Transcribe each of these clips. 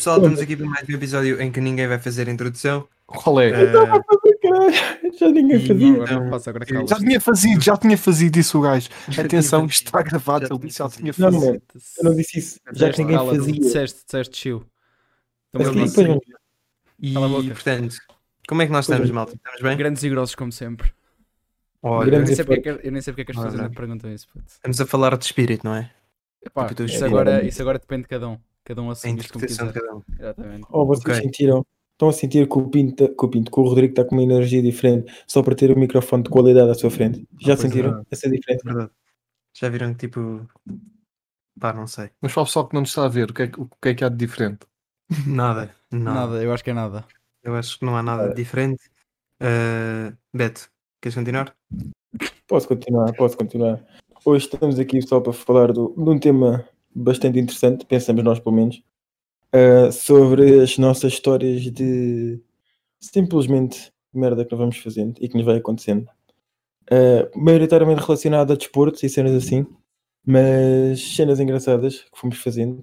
pessoal, estamos aqui para mais um episódio em que ninguém vai fazer a introdução. Qual é? Eh, Caralho, já ninguém E- fazia. Então, passa, agora eu- Já tinha fazido, já tinha fazido isso o gajo. Já Atenção, isto está gravado, Já ele disse já tinha fazido. Não, não, eu não disse isso. Já que ninguém fazia. Disseste, disseste chill. Sei. vamos- E, a portanto, como é que nós estamos, malta? Estamos bem? Grandes e grossos como sempre. Olha, Eu nem sei porque é que, eu nem sei porque é que as pessoas ainda perguntam isso. puto. estamos a falar de espírito, não é? Epá, Tipo, isso, agora, isso agora depende de cada um. Cada um A assume como interpretação de cada um. Exatamente. Oh, vocês Ok. sentiram? Estão a sentir que o Pinto, que o Pinto, que o Rodrigo está com uma energia diferente só para ter o microfone de qualidade à sua frente? Já pois sentiram é. essa diferença? Verdade. Já viram que tipo. Pá, não sei. Mas para o pessoal que não nos está a ver, o que é, que- o que, é que há de diferente? Nada. Nada. Nada, eu acho que é nada. Eu acho que não há nada de diferente. Uh, Beto, queres continuar? Posso continuar, posso continuar. Hoje estamos aqui só para falar do, de um tema bastante interessante, pensamos nós pelo menos, ah, sobre as nossas histórias de simplesmente merda que nós vamos fazendo e que nos vai acontecendo. Ah, maioritariamente relacionado a desportos e cenas assim, mas cenas engraçadas que fomos fazendo.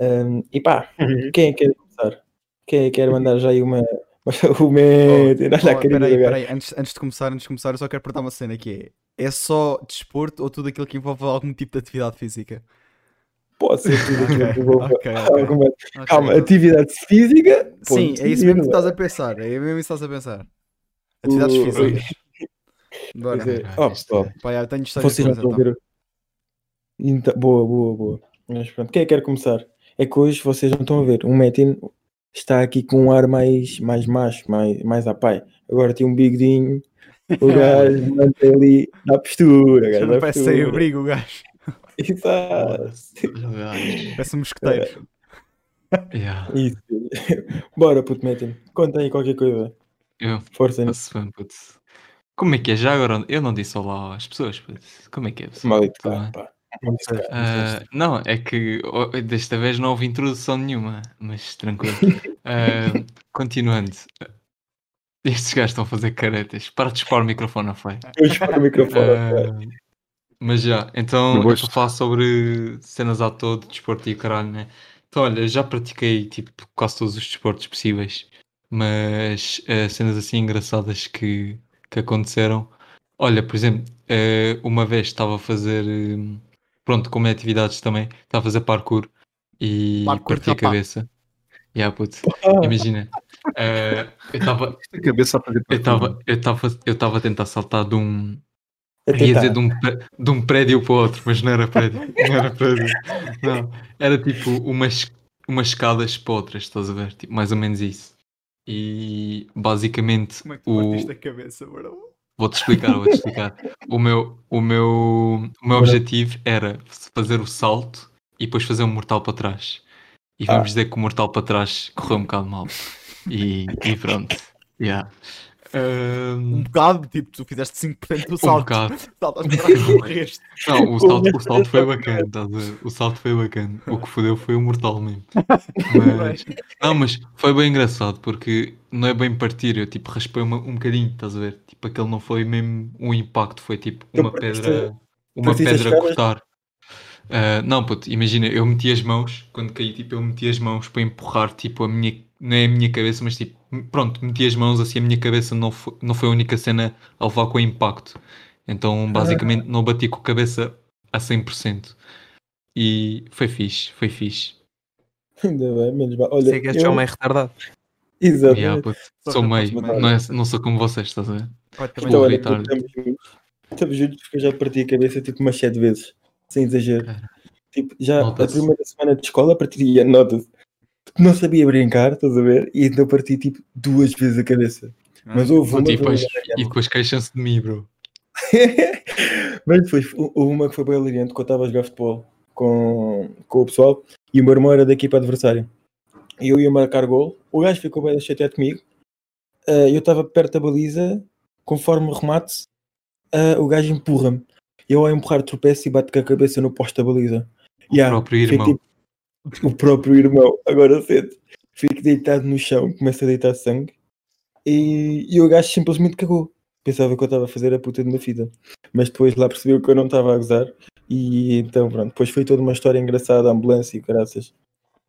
Ah, e pá, quem é que quer começar? Quem é que quer mandar já aí uma. o olha a Oh, do peraí, peraí, antes, antes de começar, antes de começar, eu só quero perguntar uma cena que é: é só desporto ou tudo aquilo que envolve algum tipo de atividade física? Pode ser tudo aquilo Ok, que envolve ok, ok. alguma Ok. Calma, atividade física. Sim, ponto. é isso mesmo que estás a pensar. É mesmo isso que estás a pensar. Atividades O- físicas. Bora. É. Oh, pessoal, Pá, já, tenho histórias vocês não boas, estão a então. ver. Então, boa, boa, boa. Mas pronto, quem é que quer começar? É que hoje vocês não estão a ver. O Metin está aqui com um ar mais, mais macho, mais, mais a pai. Agora tem um bigodinho. O gajo mantém ali na postura. Já Gajo, na parece sem abrigo o gajo. Exato. Parece um mosqueteiro. Yeah. Isso. Bora, puto Metin. Conta aí qualquer coisa. Eu, Força aí. passo bem, puto. Como é que é? Já agora eu não disse olá às pessoas, puto. Como é que é, pessoal? Malito, bem? pá. Não cá. Ah, não, é que desta vez não houve introdução nenhuma, mas tranquilo. Ah, continuando. Estes gajos estão a fazer caretas. Para de expor o microfone, não foi? Eu espero o microfone. Ah, mas já, então Eu vou falar sobre cenas à todo, desporto e o caralho, né? Então, olha, já pratiquei tipo quase todos os desportos possíveis, mas ah, cenas assim engraçadas que, que aconteceram. Olha, por exemplo, uma vez estava a fazer, hum, pronto, como é atividades também, estava a fazer parkour e Parkour, parti a cabeça. Yeah, puto, imagina, ah, eu estava A cabeça a fazer eu estava eu estava eu estava a tentar saltar de um A ia dizer de um, de um prédio para o outro, mas não era prédio. Não era prédio. Não. Era tipo umas, umas escadas para outras, estás a ver? Tipo, mais ou menos isso. E basicamente Como é que tu o. a cabeça, bro? Vou-te explicar, vou-te explicar. O meu, o meu, o meu objetivo era fazer o salto e depois fazer um mortal para trás. E Ah. vamos dizer que o mortal para trás correu um bocado mal. E, e pronto. Yeah. Um Ahm, bocado, tipo, tu fizeste 5% do um salto. bocado. Saltas para trás. Não, o salto, o salto foi bacana, estás a ver? O salto foi bacana. O que fodeu foi o mortal mesmo. Mas, não, mas foi bem engraçado porque não é bem partir, eu tipo raspei uma, um bocadinho, estás a ver? Tipo, aquele não foi mesmo um impacto, foi tipo Tu uma partiste- pedra, uma pedra a cortar. Ah, não, puto, imagina, eu meti as mãos, quando caí, tipo, eu meti as mãos para empurrar, tipo, a minha, não é a minha cabeça, mas tipo, pronto, meti as mãos assim, a minha cabeça não foi, não foi a única cena a levar com impacto. Então, basicamente, não bati com a cabeça a 100%. E foi fixe, foi fixe. Ainda bem, menos mal. Olha, Sei que só eu- retardado. Exatamente. Yeah, puto, sou meio, não, é, não sou como vocês, estás a ver? Pá, Então, olha, estamos juntos. Estamos juntos porque eu já parti a cabeça tipo umas 7 vezes. Sem exagero. Cara, Tipo, já a primeira semana de escola partia, nota-se. Não sabia brincar, estás a ver? E então parti tipo duas vezes a cabeça. Mas houve uma. E, depois, e depois queixam-se de mim, bro. Mas depois houve uma que foi bem hilariante que eu estava a jogar futebol com, com o pessoal e o meu irmão era da equipa adversária. E eu ia marcar gol, o gajo ficou bem chateado comigo. Ah, eu estava perto da baliza, conforme o remate, ah, o gajo empurra-me. Eu ao empurrar tropeço e bato com a cabeça no posto da baliza. O Yeah, próprio irmão. tipo o próprio irmão, agora cedo. Fico deitado no chão, começa a deitar sangue e, e o gajo simplesmente cagou. Pensava que eu estava a fazer a puta de uma fita. Mas depois lá percebeu que eu não estava a gozar. E então pronto, depois foi toda uma história engraçada, ambulância e graças.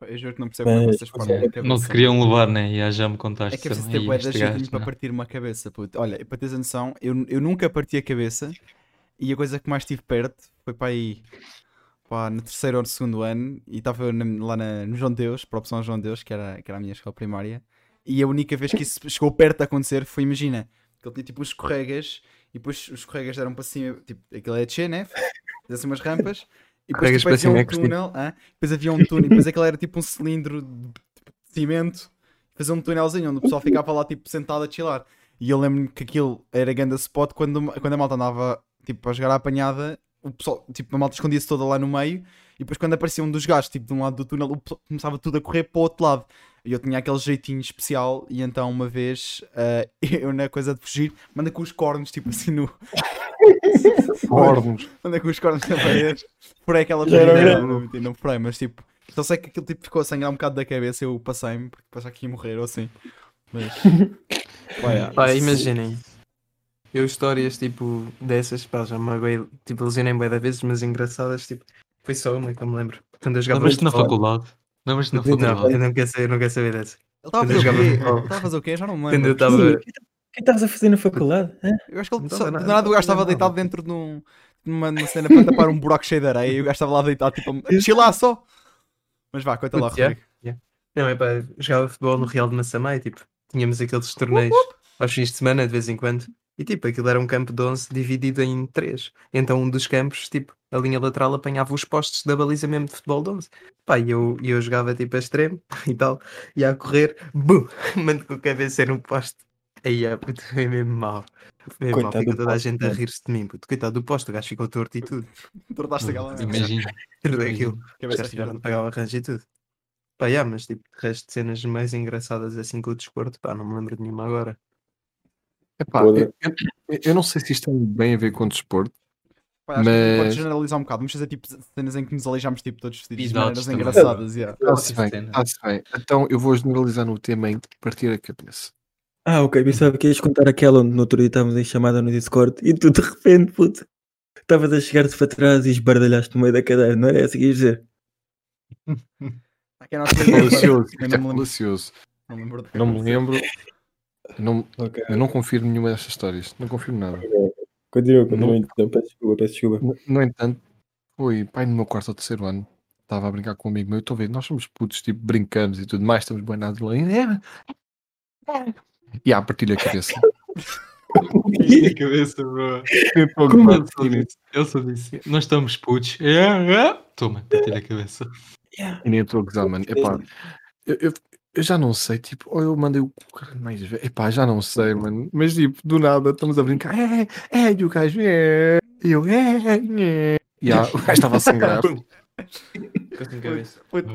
Eu juro que não percebo como Mas- vocês a cabeça. Não te queriam levar, né? E já me contaste. É que é preciso "Ei, ter bué de para não." partir uma cabeça, puto. Olha, para teres a noção, eu, eu nunca parti a cabeça e a coisa que mais estive perto foi para aí pá, no terceiro ou no segundo ano e estava lá na- no João Deus, para a opção João Deus, que era, que era a minha escola primária. E a única vez que isso chegou perto de acontecer foi, imagina, que ele tinha tipo uns escorregas e depois os escorregas eram para cima, tipo, aquilo é descer, né? Fazia assim umas rampas e depois tipo, para havia cima, um é túnel, hã? depois havia um túnel, depois aquilo era tipo um cilindro de, de cimento, fazia um túnelzinho onde o pessoal ficava lá tipo sentado a chilar. E eu lembro-me que aquilo era grande spot quando, quando a malta andava tipo a jogar à apanhada, o pessoal, tipo, a malta escondia-se toda lá no meio e depois quando aparecia um dos gajos, tipo, de um lado do túnel, o pessoal começava tudo a correr para o outro lado. E eu tinha aquele jeitinho especial e então uma vez eh, eu na coisa de fugir, manda com os cornos, tipo assim no. Cornos. Manda com os cornos na parede. Furei aquela grande. não, não, não furei, mas tipo. Só sei que aquilo tipo, ficou a sangrar um bocado da cabeça, eu passei-me, porque pensava que ia morrer ou assim. Mas. Pá, imaginem. Eu histórias tipo dessas, pá, já me magoei, tipo, lesionei bué da vezes, mas engraçadas, tipo, foi só uma que eu me lembro. Quando eu jogava Lembras-te na faculdade? Lembras-te na Não, Não, faculdade? eu não quero saber, eu não quero saber dessa. Ele estava a fazer o quê? futebol. Ele estava a fazer o quê? Já não me lembro. estava. O que estavas a fazer na faculdade? Eu acho que ele Não só, do nada, nada o gajo não estava deitado dentro de um, numa, numa cena para tapar um buraco cheio de areia e o gajo estava lá deitado, tipo, a chilar só. Mas vá, conta lá. Rodrigo. Não, é pá, jogava futebol no Real de Massamá e tipo, tínhamos aqueles torneios aos fins de semana, de vez em quando. E tipo, aquilo era um campo de 11 dividido em três. Então um dos campos, tipo, a linha lateral apanhava os postos da baliza mesmo de futebol de 11. Pá, e eu, eu jogava tipo a extremo e tal, e a correr, bum, mando com a cabeça no poste. Aí, ah, puto, foi mesmo mal. Foi mesmo mal, do toda a gente a rirse de mim, puto. Coitado do poste, o gajo ficou torto e tudo. Tornaste aquela. Imagina. Tudo aquilo. Tiveram fiada. de pagar o arranjo e tudo. Pá, yeah, mas tipo, de resto de cenas mais engraçadas assim com o desporto, pá, não me lembro de nenhuma agora. Epá, eu, eu- eu não sei se isto tem bem a ver com desporto. Pá, acho que Mas- Podes generalizar um bocado. Vamos fazer tipo cenas em que nos aleijámos tipo, todos vestidos de maneiras também. engraçadas. yeah. Está-se Outra bem, está-se bem. Então eu vou generalizar no tema em partir a cabeça. Ah, ok. Pensava que ias contar aquela onde no outro dia estávamos em chamada no Discord e tu de repente, puto, estavas a chegar-te para trás e esbardalhaste no meio da cadeira, não era essa que ias dizer? Aqui é não é me lembro. falacioso. Não me lembro Não me lembro. Não, Ok. eu não confirmo nenhuma destas histórias. Não confirmo nada. Continua, continua. Não. Então, peço desculpa, peço desculpa. No, no entanto, foi pai no meu quarto ou terceiro ano. Estava a brincar com um amigo meu. Estou a ver, nós somos putos, tipo, brincamos e tudo mais. Estamos bem na adrenalina. E à partilha a cabeça. Na cabeça, bro. Como Eu disse, eu só disse, nós estamos putos. É, é. Toma, bati a cabeça. E nem estou a gozar, mano. Epá, eu, eu, eu já não sei, tipo, ou eu mandei o cara mais velho. Epá, já não sei, mano. Mas tipo, do nada estamos a brincar. É, é, e o gajo é. E eu, é, é. E ah, o gajo estava a sangrar. Puto,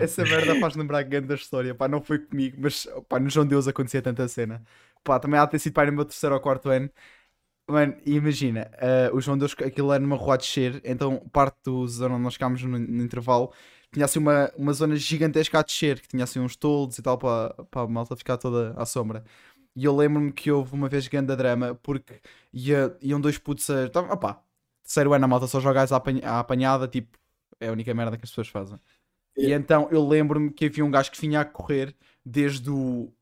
essa merda faz lembrar grande da história. Pá, não foi comigo, mas pá, no João Deus acontecia tanta cena. Pá, também há de ter sido pá, no meu terceiro ou quarto ano. Mano, e imagina, eh, o João Deus, aquilo era numa rua a descer, então parte do zona onde nós ficámos no, no intervalo tinha assim uma, uma zona gigantesca a descer, que tinha assim uns toldos e tal para, para a malta ficar toda à sombra. E eu lembro-me que houve uma vez grande drama porque ia, iam dois putos a. Tava, opá, terceiro ano a malta só joga à apanha- à apanhada, tipo, é a única merda que as pessoas fazem. E então eu lembro-me que havia um gajo que vinha a correr desde o.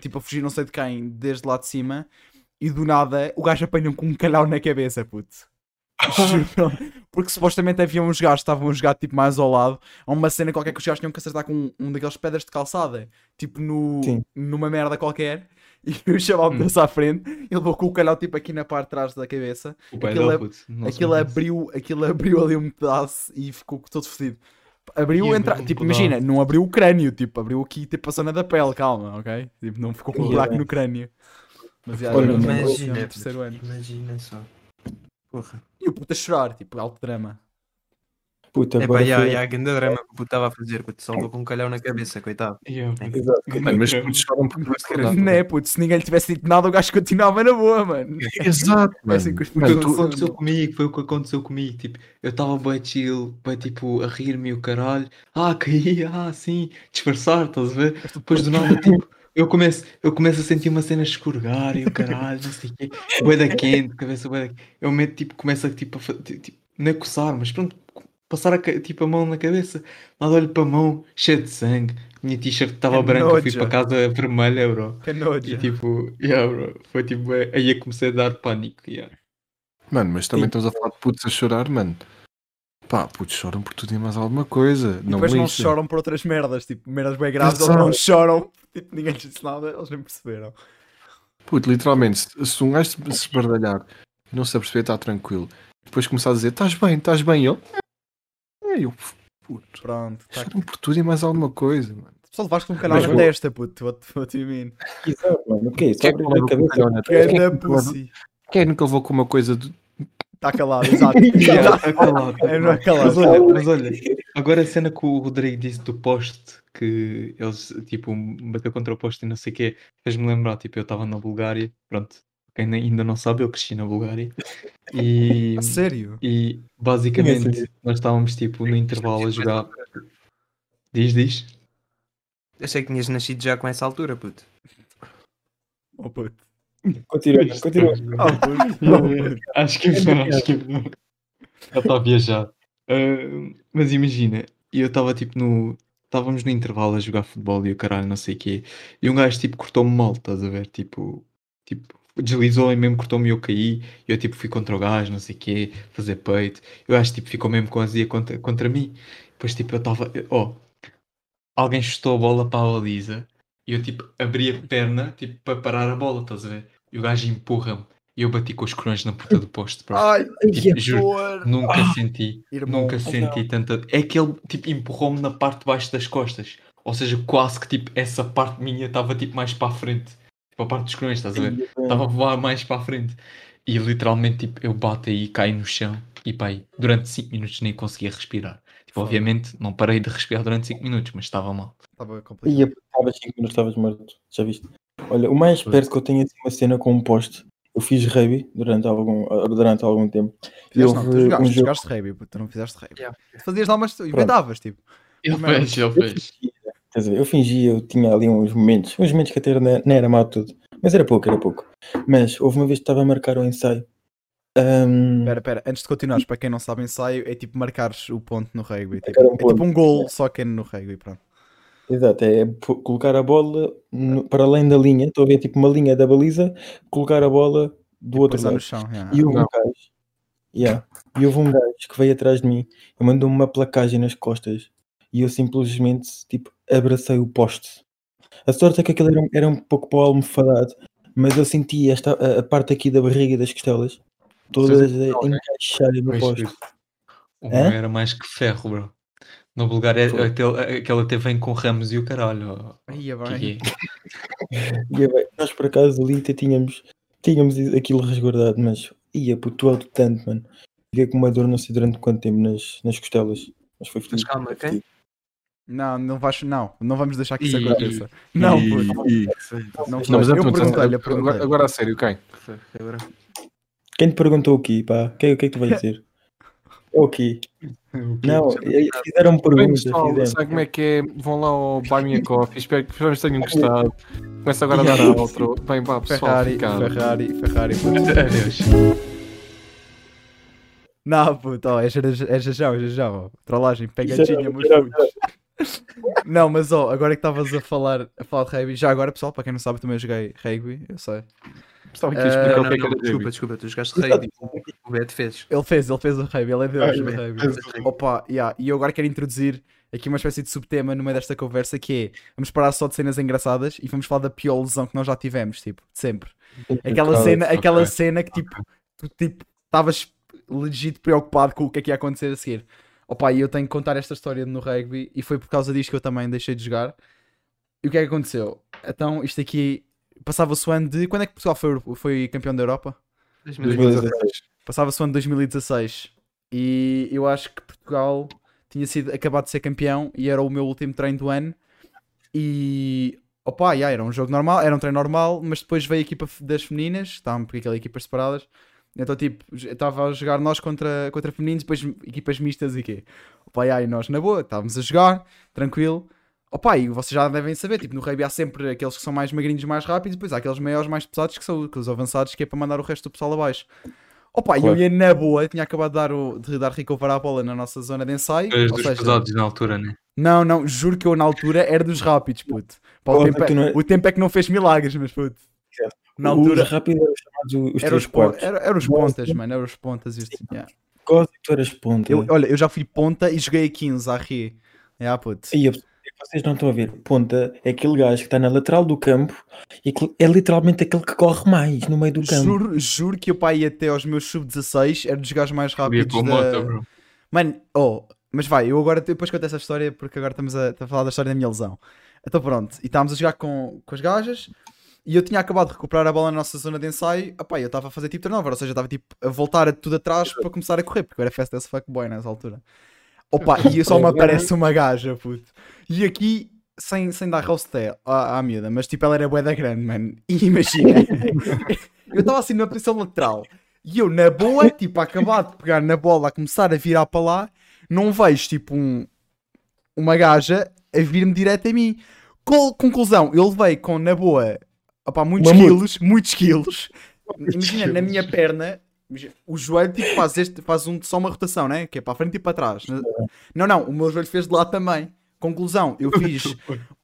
Tipo, a fugir não sei de quem, desde lá de cima, e do nada o gajo apanhou com um calhau na cabeça, puto. Porque supostamente havia uns gajos que estavam a jogar tipo mais ao lado, a uma cena qualquer que os gajos tinham que acertar com um, um daqueles pedras de calçada, tipo no, Sim. numa merda qualquer, e o chaval meteu-se à frente, ele levou com o calhau tipo aqui na parte de trás da cabeça, O pai Aquilo dele, é- aquilo merece. abriu, aquilo abriu ali um pedaço e ficou todo fodido. Abriu, Ia entra... tipo, imagina, não abriu o crânio, tipo, abriu aqui tipo a zona da pele, calma, ok? Tipo, não ficou com um buraco no crânio. Mas já, imagina, imagina só. Porra. E o puto a chorar, tipo, alto drama. Puta, É pá, já, já, grande drama que o puto estava a fazer, puto, só levou com um calhau na cabeça, coitado. Yeah. Exato. Mano, mas putos choram por duas Caralho. verdade. Não é, puto, se ninguém lhe tivesse dito nada, o gajo continuava na boa, mano. Exato, É assim que mano. os Foi Mano, o que tu- aconteceu comigo, foi o que aconteceu comigo. Tipo, eu estava bem chill, bem tipo a rir-me e o caralho. Ah, caí, ah, sim, disfarçar, estás a ver? Depois do nada, tipo, eu começo, eu começo a sentir uma cena escorregar e o caralho, não sei o quê. Boeda quente, cabeça boeda. Eu meto, tipo, começo a tipo, a tipo, não é coçar, mas pronto, passar a, tipo, a mão na cabeça. Nada, olho para a mão, cheia de sangue. Minha t-shirt estava Que branca, fui nojo. para casa vermelha, bro. Que nojo. E tipo, yeah, bro. Foi tipo, é- aí eu comecei a dar pânico. Yeah. Mano, mas também Sim. estamos a falar de putos a chorar, mano. Pá, putos choram por tudo e mais alguma coisa. E não depois não lixem. choram por outras merdas, tipo, merdas bem graves, eles não choram, tipo, ninguém lhes disse nada, eles nem perceberam. Puto, literalmente, se, se um gajo se esbardalhar e não se aperceber, está tranquilo. Depois começar a dizer, estás bem, estás bem, ele. É, eu, puto, Pronto, tá. choram por tudo e mais alguma coisa, mano. Só levaste com um canal na vou- testa, puto, what, what do you mean? Exato, mano. O que é isso? Quem é que é testa? Quem é que. Quem é nunca levou com uma coisa de... Está calado, exato. Yeah, Tá- tá calado, É, não é calado. Mas olha, mas olha, agora a cena que o Rodrigo disse do poste, que eles tipo bateu contra o poste e não sei o quê, fez-me lembrar, tipo, eu estava na Bulgária, pronto, quem ainda não sabe, eu cresci na Bulgária e, A sério? e basicamente sabia. nós estávamos tipo no intervalo a jogar. Diz, diz. Achei que tinhas nascido já com essa altura, puto. Oh, puto. Continua, continua. Oh, puto. Oh, puto. Acho que não, acho que não. Ele está a viajar. Ah, mas imagina, eu estava tipo no. Estávamos no intervalo a jogar futebol e o caralho, não sei o quê. E um gajo tipo cortou-me mal, estás a ver? Tipo, tipo deslizou e mesmo cortou-me e eu caí. Eu tipo fui contra o gajo, não sei o quê, fazer peito. E o gajo tipo ficou mesmo com azia contra, contra mim. Depois tipo eu estava. Oh, alguém chutou a bola para a baliza e eu tipo abri a perna tipo para parar a bola, estás a ver? E o gajo empurra-me eu bati com os corões na puta do poste, bro. Ai, Tipo, juro, nunca senti, Irmão. nunca senti tanta. É que ele tipo empurrou-me na parte de baixo das costas. Ou seja, quase que tipo essa parte minha estava tipo mais para a frente. Tipo a parte dos corões, estás a ver? Estava a voar mais para a frente. E literalmente tipo, eu bato aí, caí no chão e pá, aí, durante 5 minutos nem conseguia respirar. Tipo, obviamente não parei de respirar durante 5 minutos, mas estava mal. Estava complicado. Ia, estavas 5 minutos, estavas morto. Já viste? Olha, o mais perto que eu tenho assim uma cena com um poste. Eu fiz rugby durante algum, durante algum tempo. Fizeste, não, tu jogaste, um jogo- jogaste rugby, tu não fizeste rugby. Yeah. Tu fazias lá, mas tu inventavas, tipo. Ele Mas- fez, ele fez. Quer dizer, eu fingia, eu tinha ali uns momentos, uns momentos que até não era mal tudo, mas era pouco, era pouco. Mas houve uma vez que estava a marcar o ensaio. Ahm, Espera, espera, antes de continuares, para quem não sabe, ensaio é tipo marcares o ponto no rugby. Tipo, um é tipo ponto. um gol, só que é no rugby, pronto. Exato, é colocar a bola no- para além da linha, estou a ver tipo uma linha da baliza, colocar a bola do outro Pensar lado. no chão. yeah. E houve um gajo, yeah, e houve um gajo que veio atrás de mim e mandou-me uma placagem nas costas e eu simplesmente tipo abracei o poste. A sorte é que aquele era, um- era um pouco para o almofadado, mas eu senti esta, a, a parte aqui da barriga e das costelas todas a encaixarem no poste. O Hã? meu era mais que ferro, bro. Na Bulgária, Foi. aquele, aquela até vem com ramos e o caralho. Que bem. que é? E, bem, nós por acaso ali até tínhamos, tínhamos aquilo resguardado, mas ia puto alto tanto, mano. Fiquei com uma dor não sei durante quanto tempo nas, nas costelas. Mas foi Mas calma, quem? Não, não vais, não, não vamos deixar que isso aconteça. Não, puto. e- Não, Não, mas eu perguntei-lhe, agora, agora a sério, quem? Quem te perguntou aqui, pá? O que, o que é que tu vais dizer? É o quê? Não, é- fizeram Bem, perguntas. pessoal, sabe como é que é? Vão lá ao Buy Me a Coffee. Espero que que tenham gostado. Começa agora a dar a outro. Bem, pá, pessoal, Ferrari, ficar. Ferrari, Ferrari. Adeus. Não, puto, ó, é jajão, é jajão, é. Trollagem, pegadinha, meus putos. Não, mas ó, agora que estavas a falar, a falar de rugby, já agora, pessoal, para quem não sabe, eu também joguei rugby, eu sei. Estava aqui a explicar Não, o não, que é que era desculpa, desculpa, tu jogaste rugby. O Beto fez. Ele fez, ele fez o rugby, ele é Deus bem, rugby. Opa, yeah, e eu agora quero introduzir aqui uma espécie de subtema no meio desta conversa que é, vamos parar só de cenas engraçadas e vamos falar da pior lesão que nós já tivemos, tipo, de sempre. Aquela cena, aquela ok. cena que tipo, tu tipo, estavas legit preocupado com o que é que ia acontecer a seguir. Opa, e eu tenho que contar esta história no rugby e foi por causa disto que eu também deixei de jogar. E o que é que aconteceu? Então, isto aqui passava-se o ano de. Quando é que Portugal foi, foi campeão da Europa? 2016. Passava-se o ano de 2016 e eu acho que Portugal tinha sido acabado de ser campeão e era o meu último treino do ano. E opa, yeah, era um jogo normal, era um treino normal, mas depois veio a equipa das femininas, estavam porque aquelas equipas separadas. Então, tipo, estava a jogar nós contra, contra femininos, depois equipas mistas e quê? Opa, yeah, e nós na boa, estávamos a jogar, tranquilo. Opa, e vocês já devem saber, tipo, no rugby há sempre aqueles que são mais magrinhos, mais rápidos, e depois há aqueles maiores, mais pesados, que são os avançados, que é para mandar o resto do pessoal abaixo. Opa, e eu Claro. ia na boa, tinha acabado de dar, o, de dar recover a bola na nossa zona de ensaio. Ou dos seja, pesados na altura, né? não, não, juro que eu na altura era dos rápidos, puto. Pá, o, tempo é, não é- o tempo é que não fez milagres, mas puto. Certo. Na altura Os rápidos eram chamados os eram os, era, era os pontas, mano, eram os pontas. Isto, yeah. Quase que tu eras ponta. eu, olha, eu já fui ponta e joguei a 15 a rir. Yeah, puto. E a- vocês não estão a ver. Ponta é aquele gajo que está na lateral do campo e que é literalmente aquele que corre mais no meio do campo. Juro, juro que o pai ia até aos meus sub-16 era dos gajos mais rápidos da... moto. Mano, oh, mas vai, eu agora depois conto essa história porque agora estamos a, a falar da história da minha lesão. Então pronto, e estávamos a jogar com, com as gajas e eu tinha acabado de recuperar a bola na nossa zona de ensaio. Epá, eu estava a fazer tipo turnover, ou seja, eu estava tipo a voltar a tudo atrás para começar a correr, porque eu era fast as fuckboy nessa altura. Opa, e só me aparece uma gaja, puto. E aqui, sem, sem dar roast à, à miúda, mas tipo ela era bué da grande, mano. E imagina, eu estava assim numa posição lateral e eu na boa, tipo, a acabar de pegar na bola, a começar a virar para lá, não vejo tipo um, uma gaja a vir-me direto a mim. Col- conclusão, eu levei com na boa opá, muitos quilos, muitos quilos. Imagina, na minha perna, o joelho tipo, faz, este, faz um, só uma rotação, né? Que é para a frente e para trás. Não, não, o meu joelho fez de lá também. Conclusão, eu fiz,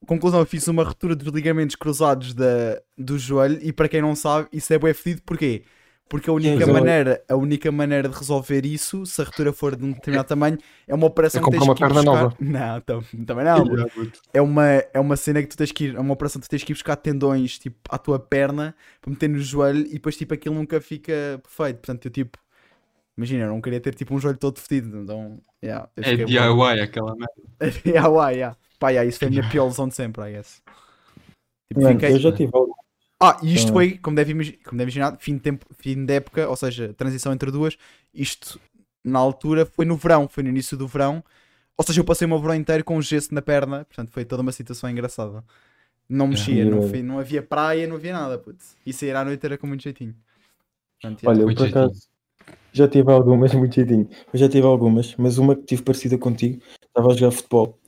conclusão, eu fiz uma ruptura dos ligamentos cruzados da, do joelho e para quem não sabe, isso é bem fedido, porquê? Porque a única maneira, a única maneira de resolver isso, se a ruptura for de um determinado tamanho, é uma operação É que tens comprar que uma ir perna buscar. Não, tam- também não. É uma, é uma cena que tu tens que ir, é uma operação que tu tens que ir buscar tendões tipo, à tua perna para meter no joelho e depois tipo aquilo nunca fica perfeito. Portanto, eu tipo, imagina, eu não queria ter tipo um joelho todo fedido. Então, yeah, É DIY aquela merda. yeah, uai, yeah. Pá, yeah, isso foi a minha pior lesão de sempre, I guess. Tipo, Mano, fiquei- eu já tive algo. Ah, e isto Ah. foi, como deve, como deve imaginar, fim de, tempo, fim de época, ou seja, transição entre duas. Isto, na altura, foi no verão, foi no início do verão. Ou seja, eu passei o meu verão inteiro com um gesso na perna, portanto, foi toda uma situação engraçada. Não mexia, não, foi- não havia praia, não havia nada, putz. E sair à noite era com muito jeitinho. Portanto. Olha, Muito por acaso já tive algumas, muito jeitinho. Eu já tive algumas, mas uma que tive parecida contigo, estava a jogar futebol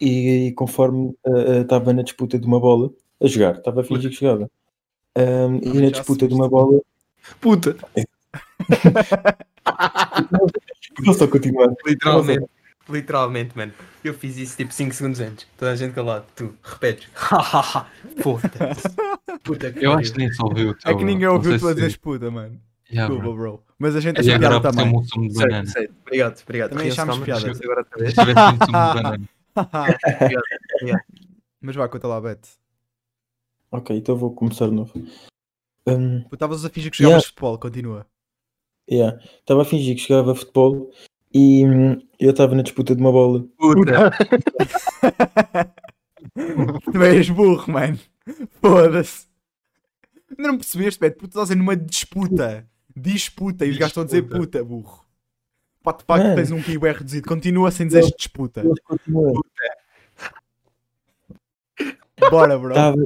e, conforme ah, ah, estava na disputa de uma bola, a jogar, estava a fingir que jogava. Ahm, e na disputa de uma bola, Puta, vou só continuar. Literalmente. Literalmente, mano. Eu fiz isso tipo 5 segundos antes. Toda a gente calado. Tu repetes. Puta. Puta que Eu pariu. acho que nem só ouviu o teu, É que ninguém ouviu tu sei a dizer se- puta, mano. Yeah, Desculpa, bro. Mas a gente E achou piada também. um sumo de Sei, banana. sei. Obrigado, obrigado. Também achámos piada. agora outra vez. Se tivesse um sumo de banana. Mas vá, conta lá, Beto. Ok, então vou começar de novo. Tu estavas a fingir que jogavas Yeah. futebol, continua. yeah. Estava a fingir que jogava futebol e hum, eu estava na disputa de uma bola. Puta. Tu és burro, mano. Foda-se. Ainda não percebeste, Beto? Porque tu estás numa disputa. Disputa. E os gajos estão a dizer puta, burro. Tu pá, que tens um PIB reduzido. Continua sem dizer disputa. Continuam. Bora, bro. Estava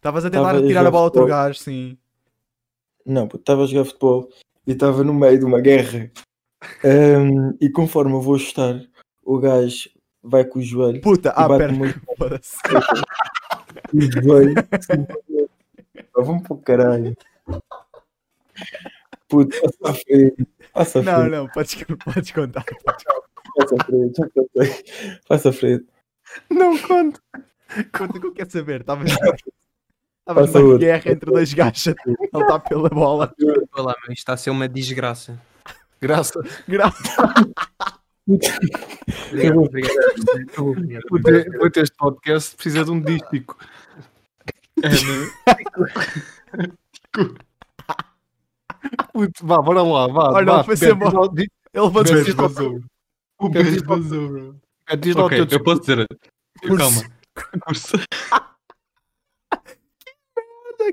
Estavas a tentar tava a tirar a jogar bola ao outro gajo, sim. Não, estava a jogar futebol e estava no meio de uma guerra. Ahm, e conforme eu vou chutar, o gajo vai com o joelho Puta, ah, pera. e o joelho. Vamos para o caralho. Puto, passa à frente. Passa Não, frente. não, podes, podes contar. Passa à frente. Já contei. Passa à frente. Não conta. Conta o que eu quero saber. Estavas estavas Passa numa outro. guerra entre dois gajos a lutar pela bola. Olha lá, meu, isto está a ser uma desgraça. graça. Gra- Obrigado, obrigado. Puta, puta, este podcast precisa de um dístico. Puto, vá, bora lá, vá. Olha, vá. diz lá- diz- Ele levantou se vazou. O Pede, Pedro diz lá- vazou, bro. diz lá o Ok, teu eu posso dizer. Calma.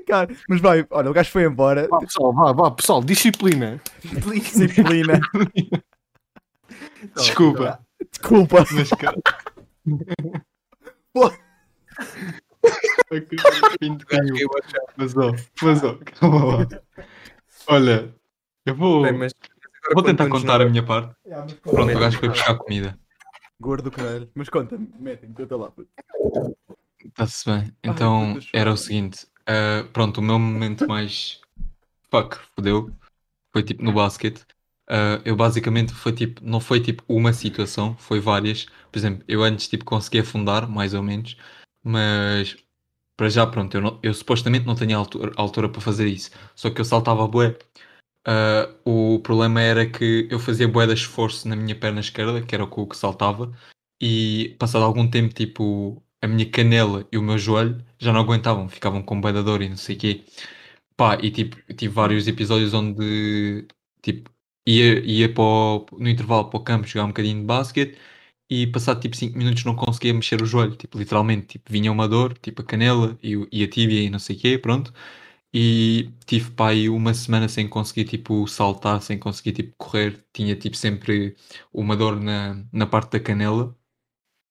Cara. Mas vai, olha, o gajo foi embora. Vá, pessoal, vá, vá, pessoal, disciplina. Disciplina. Desculpa. Desculpa. Mas cara. Mas ó, mas ó, calma lá. Olha, eu vou, Bem, mas vou tentar contar a minha parte. Pronto, o gajo foi buscar comida. Gordo caralho. Mas conta-me, metem, conta lá. Está-se bem. Então puta, era o seguinte. Ah, pronto, o meu momento mais. Fuck, fodeu. foi tipo no basquete. Uh, eu basicamente foi tipo, não foi tipo uma situação, foi várias. Por exemplo, eu antes tipo consegui afundar, mais ou menos, mas para já pronto, eu, não- eu supostamente não tinha altura, altura para fazer isso. Só que eu saltava bué. Uh, o problema era que eu fazia bué de esforço na minha perna esquerda, que era o que saltava, e passado algum tempo, tipo, a minha canela e o meu joelho já não aguentavam, ficavam com dor e não sei o quê. Pá, e tipo, tive vários episódios onde tipo, ia, ia o- no intervalo para o campo jogar um bocadinho de basquete e passado tipo 5 minutos não conseguia mexer o joelho, tipo, literalmente, tipo, vinha uma dor, tipo a canela e, e a tíbia e não sei o quê, pronto. E tive pá, aí uma semana sem conseguir tipo saltar, sem conseguir tipo correr, tinha tipo sempre uma dor na, na parte da canela,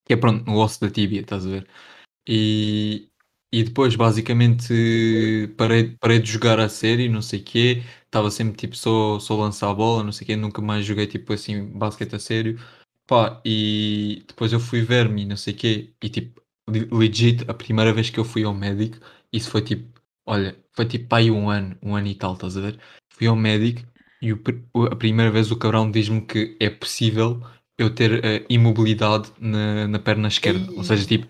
que é pronto, no osso da tíbia, estás a ver? E, e depois basicamente parei, parei de jogar a série, não sei o quê, estava sempre tipo só, só lançar a bola, não sei o quê, nunca mais joguei tipo assim basquete a sério. Pá, e depois eu fui ver-me, não sei o quê, e tipo, le- legit, a primeira vez que eu fui ao médico, isso foi tipo, olha, foi tipo pá, aí um ano, um ano e tal, estás a ver? Fui ao médico e o- a primeira vez o cabrão diz-me que é possível eu ter eh, imobilidade na, na perna esquerda, ou seja, tipo,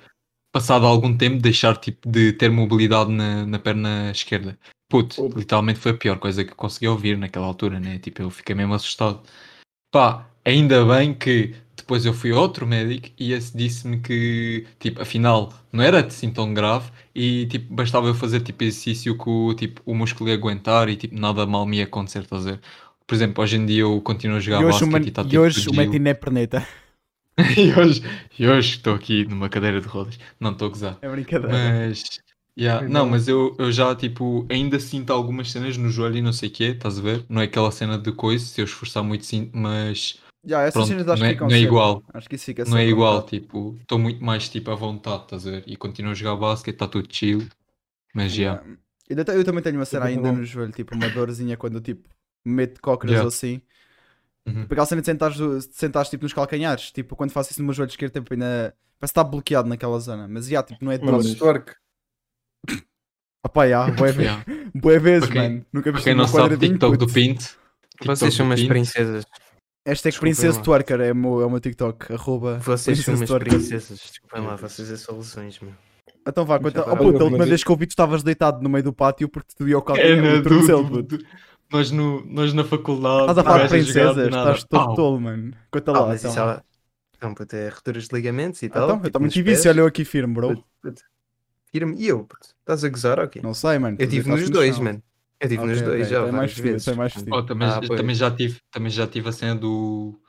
passado algum tempo deixar tipo de ter mobilidade na, na perna esquerda. Puto, Puto. literalmente foi a pior coisa que consegui ouvir naquela altura, né? Tipo, eu fiquei mesmo assustado. Pá, ainda bem que depois eu fui a outro médico e esse disse-me que, tipo, afinal, não era assim tão grave e, tipo, bastava eu fazer, tipo, exercício que o, tipo, o músculo ia aguentar e, tipo, nada mal me ia acontecer, estás a ver? Por exemplo, hoje em dia eu continuo a jogar E hoje, o, basquete e está, e tipo, hoje tudo o giro. Metin é perneta. e hoje e hoje estou aqui numa cadeira de rodas. Não estou a gozar. É brincadeira. Mas. yeah, Foi Não, mas eu, eu já tipo ainda sinto algumas cenas no joelho e não sei o quê, estás a ver? Não é aquela cena de coisa, se eu esforçar muito sinto, mas Já, essas pronto, cenas acho não que é, não é igual. Acho que isso fica Não é igual, tipo, estou muito mais tipo à vontade, estás a ver? E continuo a jogar basquete, está tudo chill. Mas já. Yeah. Eu, te- eu também tenho uma cena ainda no joelho, tipo uma dorzinha quando tipo meto cócoras Yeah. ou assim. Uhum. Tipo aquela cena de sentares, de sentares tipo nos calcanhares. Tipo, quando faço isso no meu joelho esquerdo, tipo, ainda parece que está bloqueado naquela zona. Mas já, tipo, não é Mano, dores. twerk. Opá, já, boé vezes, Yeah. vezes, quem- mano. Nunca Para vi quem não sabe, TikTok do. Pinto. TikTok Vocês são do umas princesas. Hashtag Desculpem Princesa lá. Twerker é o meu, é o meu TikTok. Arroba Vocês são Princesa umas Twerker. princesas. Desculpem lá, vocês é soluções, meu. Então vá, conta. Oh, puta, a última vez que eu vi tu estavas deitado no meio do pátio porque te doía o É, calcanhar o tornozelo, do- puto. do- nós, no, nós na faculdade. Estás a falar de princesas, estás todo tolo, mano. Conta Ah, lá, mas então. isso há... Então, puto, é rupturas de ligamentos e Ah, tal. então, eu tipo, também nos tive isso, olha eu aqui firme, bro. Puto, puto. Firme. E eu, puto? Estás a gozar ou quê? Não sei, mano. Eu tive nos dois, mano. Eu tive nos dois já, então é mais vezes. então é mais. Oh, também, Ah, também, já tive, também já tive a cena do.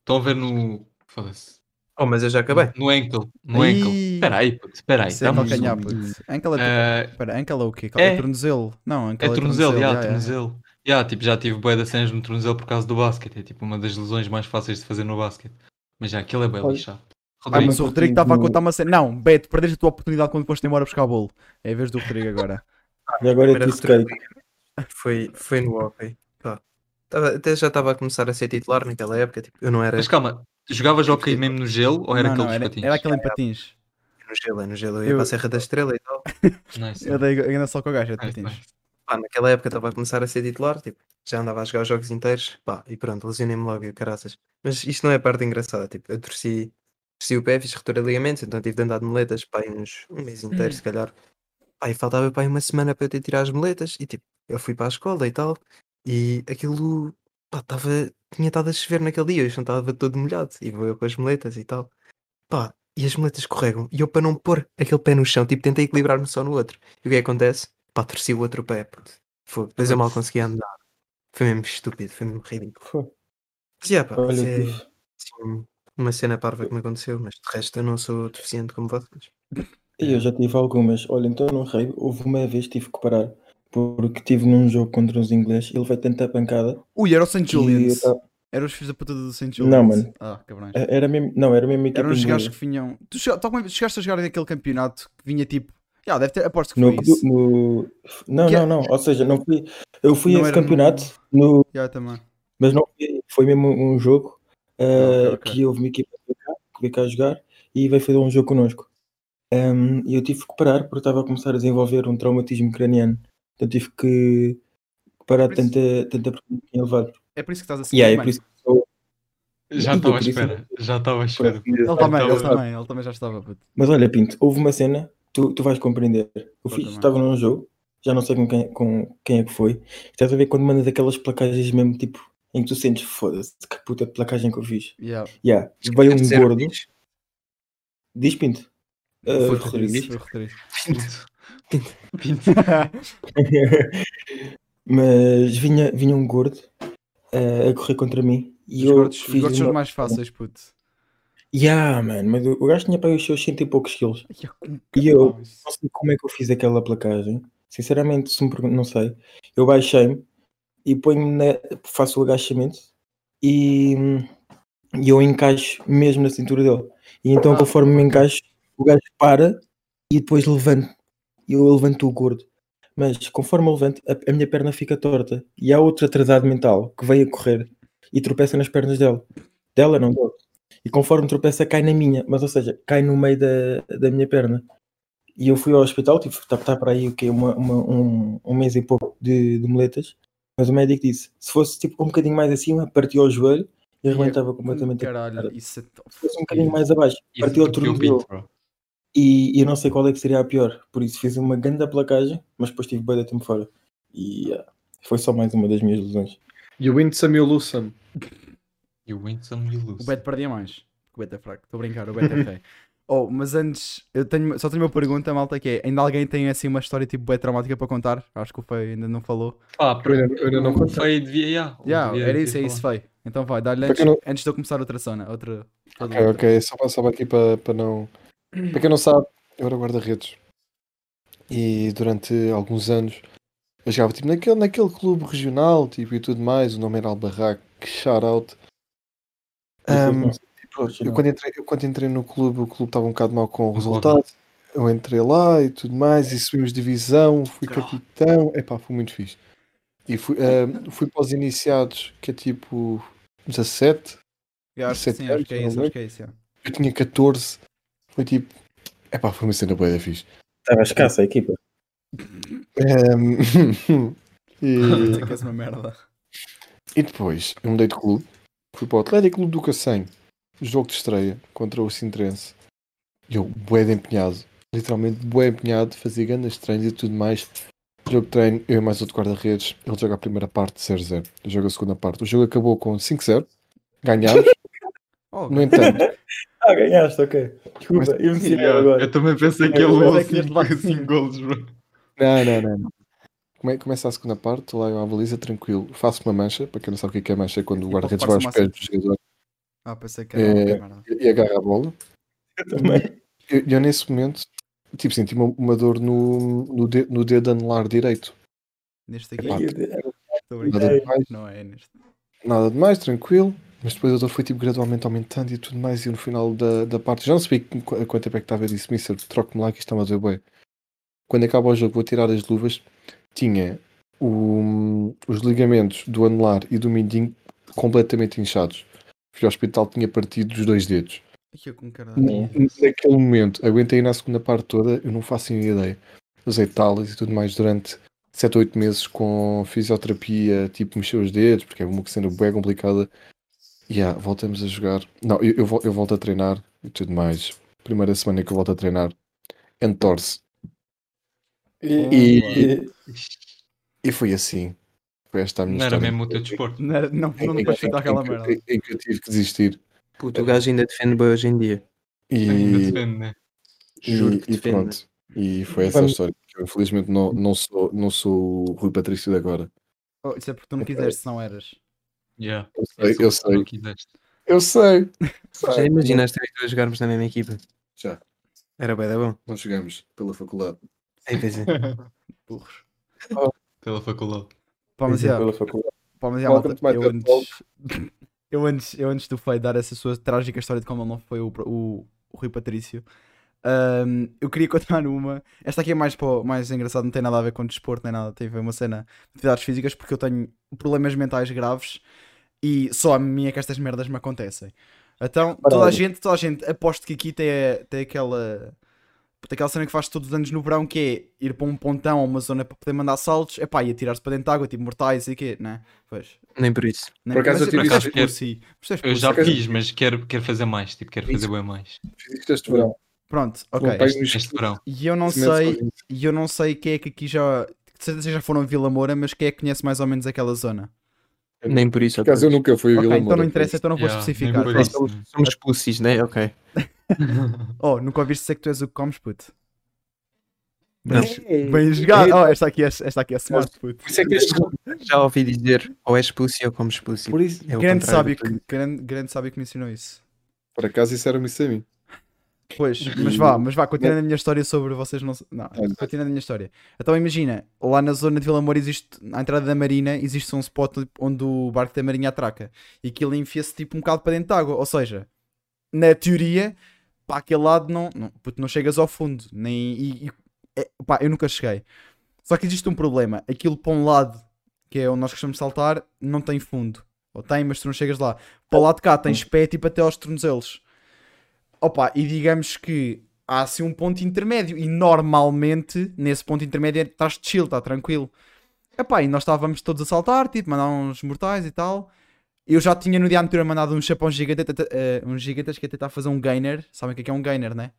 Estão a ver no. Foda-se. Oh, mas eu já acabei. No ankle. No Ih. ankle. Espera aí, puto. Espera aí. É dá-me um. Ankle é tipo. Ah, Espera, ankle é o quê? é. É tornozelo. Não, ankle É tornozelo, já, já, já. tornozelo. Já, tipo, já tive bué de cenas no tornozelo por causa do basquete. É tipo uma das lesões mais fáceis de fazer no basquete. Mas já, aquilo é bem lixado. Ah, mas o Rodrigo estava a contar uma cena. Não, Beto, perdeste a tua oportunidade quando foste embora buscar bolo. É a vez do Rodrigo agora. E agora é skate. Foi, foi no hockey. Tava- até já estava a começar a ser titular naquela época. Tipo, eu não era Mas calma, jogavas hockey mesmo no gelo ou era não, não, aqueles era, patins? era aquele em patins. no gelo, é no gelo. Eu ia Eu- para a Serra da Estrela e tal. Nice. Eu dei ainda só com o gajo, é patins. Pá, naquela época estava a começar a ser titular. Tipo, já andava a jogar os jogos inteiros. Pá, e pronto, lesionei-me logo, e caraças. Mas isto não é a parte engraçada. Tipo, eu torci, torci o pé, fiz ruptura de ligamentos. Então tive de andar de moletas. Pá, uns um mês inteiro, se calhar. Pá, e faltava pá, uma semana para eu ter tirar as moletas. E tipo, eu fui para a escola e tal. E aquilo, pá, estava. Tinha estado a chover naquele dia. Eu estava todo molhado. E vou eu com as moletas e tal. Pá, e as moletas escorregam. E eu, para não pôr aquele pé no chão, tipo, tentei equilibrar-me só no outro. E o que é que acontece? Pá, torci o outro pé. puto. Fogo. Depois eu mal conseguia andar. Foi mesmo estúpido, foi mesmo ridículo. Foi. Mas, yeah, pá, Olha, é tive- assim, uma cena parva que me aconteceu, mas de resto eu não sou deficiente como vocês. E eu já tive algumas. Olha, então no rei, houve uma vez tive que parar. Porque estive num jogo contra os ingleses, ele vai tentar pancada. Ui, era o St. Julian's. Era os filhos da puta do St. Julian's. Não, mano. Ah, cabrões. Era mesmo, não, era mesmo equipa Eram os gajos que vinham. Tu chega- tu alguma vez chegaste a jogar naquele campeonato que vinha tipo. Já, deve ter. Aposto que No, foi isso. no- Não, Que é- não, não. Ou seja, não fui. Eu fui Não a esse era no- campeonato, no... Já também. mas não foi, foi mesmo um jogo uh, ok. que houve uma equipa que veio cá- que veio cá jogar e veio fazer um jogo connosco. Um, e eu tive que parar porque estava a começar a desenvolver um traumatismo craniano. Então tive que Por isso- tanta, tanta pressão levado. É por isso que estás assim. E aí, é por isso que sou. Já estava à espera. Já estava à espera. Ele também, ele também, ele também já estava. puto. Mas olha, Pinto, houve uma cena, tu, tu vais compreender. Eu fiz, estava num jogo, já não sei com quem, com quem é que foi. Estás a ver quando mandas aquelas placagens mesmo, tipo, em que tu sentes, foda-se, que puta de placagem que eu fiz. Yeah. Yeah, veio um gordo. diz. Diz Pinto. Ah, Foi Rodrigues. Foi o Rodrigues. Pinto. Mas vinha, vinha um gordo ah, a correr contra mim. E Os eu gordos, os fiz gordos são uma... os mais fáceis, puto. Yeah, mano, mas o o gajo tinha para os seus cento e poucos quilos. Ai, é E eu-. Não sei como é que eu fiz aquela placagem. Sinceramente, se me perguntam, não sei. Eu baixei-me e ponho-me na- faço o agachamento e, e eu encaixo mesmo na cintura dele. E então, Ah, conforme me ok. encaixo, o gajo para e depois levanto. E eu levanto o gordo. Mas conforme eu levanto, a, a minha perna fica torta. E há outro atrasado mental que vem a correr e tropeça nas pernas dela. Dela, não dele. E conforme tropeça, cai na minha. Mas, ou seja, cai no meio da, da minha perna. E eu fui ao hospital, tive que estar para aí o quê? Uma, uma- um, um mês e pouco de, de muletas. Mas o médico disse: se fosse tipo um bocadinho mais acima, partia o joelho e arrebentava completamente. a Caralho, cara. isso é top. Se fosse um bocadinho mais abaixo, Isso partia o tornozelo. E, e eu não sei qual é que seria a pior. Por isso fiz uma grande placagem, mas depois tive bem de tempo fora. E ah, foi só mais uma das minhas lesões. E o Wind Samuel Lucem. E o Winston e o O. Beto perdia mais. O Beto é fraco. Estou a brincar, o Beto é feio. Oh, mas antes, eu tenho, só tenho uma pergunta, malta, que é: ainda alguém tem assim uma história tipo bem traumática para contar? Acho que o Feio ainda não falou. Pá, Eu ainda, eu ainda não o contei. Feio devia, já. Já, devia era isso, é isso. Feio. Então vai, dá-lhe antes, não- antes de eu começar outra zona. Outra. Ok, ok. Só passava aqui para, para não. Para quem não sabe, eu era guarda-redes. E durante alguns anos eu jogava tipo, naquele, naquele clube regional tipo, e tudo mais. O nome era Albarraque. Shout out. Um, eu, quando entrei, eu quando entrei no clube, o clube estava um bocado mal com o resultado. Eu entrei lá e tudo mais, e subimos divisão, fui capitão. Epá, foi muito fixe. E fui, fui para os iniciados, que é tipo 17. Eu acho que 17 sim, acho que é isso, acho que é isso. Eu tinha 14. Foi tipo. Epá, foi uma cena boa da fixe. Estava escassa a equipa. Um, e, Sei que és uma merda. e depois, eu mudei de clube. Fui para o Atlético Clube do Cacém. Jogo de estreia contra o Sintrense. E eu, bué de empenhado. Literalmente, bué empenhado. Fazia grandes treinos e tudo mais. Jogo de treino, eu e mais outro guarda-redes. Ele joga a primeira parte 0-0. Eu jogo a segunda parte. O jogo acabou com 5-0. Ganhámos. Oh, No entanto, Ah, ganhaste, ok. Desculpa, eu me sinto agora. Eu também pensei que Eu ele levou 5 cinco. golos, bro. Não, não, não. Come- Começa a segunda parte, estou lá à baliza, tranquilo. Faço uma mancha, para quem não sabe o que é que é mancha, é quando o E guarda-redes vai aos uma pés do jogador Ah, pensei que É, era uma merda. e, e agarra a bola. Eu também. Eu, eu nesse momento, tipo, senti uma, uma dor no, no, de- no dedo anular direito. Neste aqui, Epá, estou a Nada demais, Não é neste. nada demais, tranquilo. Mas depois a dor foi tipo gradualmente aumentando e tudo mais. E no final da, da parte, já não sabia qu- qu- quanto tempo é que estava. Eu disse, Mister, troque-me lá que isto está a doer bem. Quando acaba o jogo, vou tirar as luvas. Tinha o- os ligamentos do anular e do mindinho completamente inchados. Fui ao hospital, tinha partido os dois dedos. N- Naquele momento, aguentei na segunda parte toda, eu não faço nem ideia. Usei talas e tudo mais durante 7 ou 8 meses com fisioterapia, tipo mexer os dedos, porque é uma cena bem complicada. E yeah, voltamos a jogar. Não, eu, eu, eu volto a treinar e tudo mais. Primeira semana que eu volto a treinar, entorce. E, e foi assim. Foi esta a minha Não era história. mesmo o teu desporto. Não, era- não, não chutar em- aquela merda. em- em que eu tive que desistir. Puto, o gajo ainda defende bem hoje em dia. Ainda E, defende, né? Juro e, que e defende. pronto. E foi essa a história. Eu, infelizmente não, não, sou, não sou o Rui Patrício de agora. Oh, isso é porque tu não quiseste, se não eras. Yeah. Eu É sei, eu não sei. quiseste. Eu sei. Já imaginaste eu e tu a jogarmos na mesma equipa? Já. Era bem, da bom. Nós jogamos pela faculdade. Pois é. Burros. Pela faculdade. Pá, mas já, Pela faculdade. pá, mas malta, eu antes, eu antes, eu antes do Feio dar essa sua trágica história de como ele não foi o, o, o Rui Patrício, ahm, eu queria contar uma. Esta aqui é mais, pô, mais engraçada, não tem nada a ver com desporto nem nada, tem a ver uma cena de atividades físicas, porque eu tenho problemas mentais graves e só a mim é que estas merdas me acontecem. Então, toda a gente, toda a gente, aposto que aqui tem, tem aquela aquela cena que faz todos os anos no verão, que é ir para um pontão ou uma zona para poder mandar saltos, é pá, e atirar-se para dentro de água, tipo mortais e quê, né? Pois. Nem por isso. Nem- Por acaso eu tive mas isso- por si. És Eu por já si. fiz, mas quero, quero fazer mais. Tipo, quero fazer bem mais. Fiz isto este verão. Pronto, ok. Este, este verão. E eu não 15 metros sei, e eu não sei quem é que aqui já. De certeza já foram a Vila Moura, mas quem é que conhece mais ou menos aquela zona? Nem por isso. Por acaso eu nunca fui a Vila então Moura, não por interessa, então não vou Yeah, especificar. Somos, pussies, né? Ok. Oh, nunca ouviste dizer que tu és o que comes, puto? Não. Bem jogado. Oh, esta aqui é, esta aqui é smart, puto. Por isso é que este Já ouvi dizer ou és pussy ou comes pussy. Por isso, É Grande sábio, que, grande, grande sábio que me ensinou isso. por acaso isso era-me isso a mim. Pois, mas vá, mas vá, continuando a minha história sobre vocês não. Não, continuando a minha história. Então imagina, lá na zona de Vila Moura existe, à entrada da marina, existe um spot onde o barco da marinha atraca. E aquilo enfia-se tipo um bocado para dentro de água. Ou seja, na teoria, para aquele lado não, não, não chegas ao fundo. Nem, e, e- é, pá, eu nunca cheguei. Só que existe um problema. Aquilo para um lado, que é onde nós costumamos saltar, não tem fundo. Ou tem, mas tu não chegas lá. Para o lado de cá tens pé tipo até aos tornozelos. Opa, e digamos que há assim um ponto intermédio. E normalmente, nesse ponto intermédio, estás chill, está tranquilo. Epá, e nós estávamos todos a saltar, tipo, mandar uns mortais e tal. Eu já tinha no dia anterior mandado um chapão gigante, uh, um gigantesco a tentar fazer um gainer. Sabem o que é, que é um gainer, né?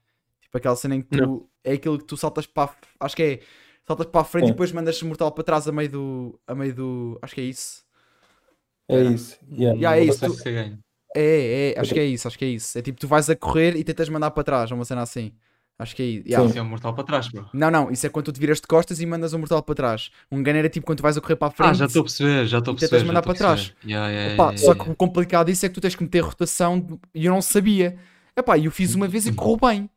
Tipo aquela cena em que tu. É aquilo que tu saltas para. a- Acho que é. Saltas para a frente e Sim. depois mandas mortal para trás a meio do. A meio do. Acho que é isso. É isso. Yeah. Yeah, é Não isso. tu- ganho. É, é, acho que é isso, acho que é isso. É tipo, tu vais a correr e tentas mandar para trás, uma cena assim. Acho que é isso. Yeah. Isso é um mortal para trás, bro. Não, não, isso é quando tu te viras de costas e mandas um mortal para trás. Um gunner é tipo quando tu vais a correr para a frente. Ah, já estou a perceber, já estou a tentas perceber. já mandar para trás. Yeah, yeah, Opa, yeah, só yeah, que o complicado disso é que tu tens que meter rotação e eu não sabia. Epá, e eu fiz uma vez e correu bem.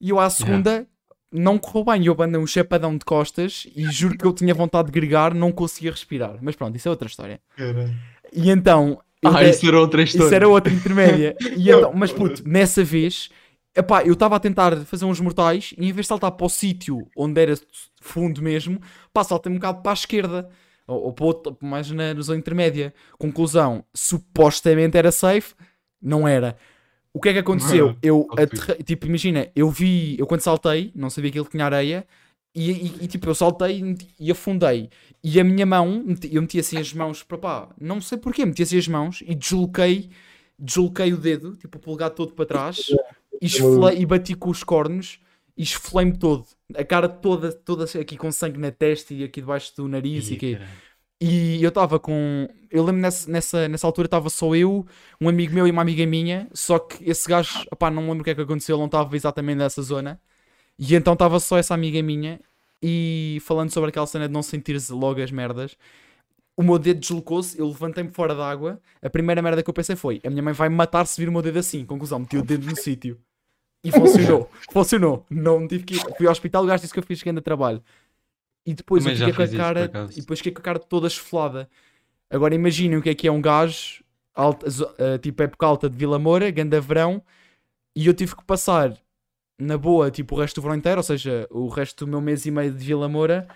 E eu à segunda não correu bem. E eu mandei um chapadão de costas e juro que eu tinha vontade de gregar, não conseguia respirar. Mas pronto, isso é outra história. yeah. E então. Ah, de- isso era outra história. Isso era outra intermédia. E então, mas puto, nessa vez, epá, eu estava a tentar fazer uns mortais e em vez de saltar para o sítio onde era fundo mesmo, pá, saltei um bocado para a esquerda. Ou, ou para outro, mais na, na zona intermédia. Conclusão, supostamente era safe, não era. O que é que aconteceu? Eu, aterrei- tipo, imagina, eu vi, eu quando saltei, não sabia que ele tinha areia, e, e- e, tipo, eu saltei e afundei. E a minha mão, eu meti assim as mãos para pá, não sei porquê, meti assim as mãos e desloquei, desloquei o dedo, tipo o polegar todo para trás, e, esfolei, e bati com os cornos e esfolei-me todo. A cara toda, toda aqui com sangue na testa e aqui debaixo do nariz e caralho. E eu estava com. Eu lembro nessa, nessa, nessa altura estava só eu, um amigo meu e uma amiga minha. Só que esse gajo, opá, não lembro o que é que aconteceu, ele não estava exatamente nessa zona. E então estava só essa amiga minha. E falando sobre aquela cena de não sentir-se logo as merdas, o meu dedo deslocou-se, eu levantei-me fora da água. A primeira merda que eu pensei foi: a minha mãe vai me matar se vir o meu dedo assim. Conclusão, meti o dedo no sítio. E funcionou. funcionou. Não tive que ir. Fui ao hospital, o gajo disse que eu fiz grande trabalho. E depois Também eu fiquei com a isso, cara. E depois fiquei com a cara toda esfolada. Agora imaginem o que é que é um gajo, alta, eh, tipo época alta de Vila Moura, ganda verão, e eu tive que passar na boa, tipo o resto do verão inteiro, ou seja, o resto do meu mês e meio de Vila Moura.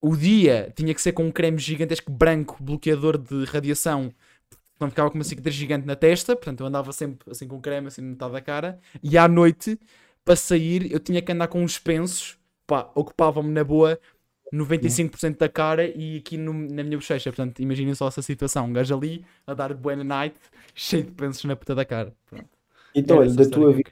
O dia tinha que ser com um creme gigantesco branco, bloqueador de radiação, não ficava com uma cicatriz gigante na testa, portanto eu andava sempre assim com creme, assim metade da cara, e à noite, para sair, eu tinha que andar com uns pensos, pá, ocupava-me na boa 95% da cara e aqui no- na minha bochecha. Portanto, imaginem só essa situação. Um gajo ali a dar buena night, cheio de pensos na puta da cara. Pronto. Então, olha, da tua vida,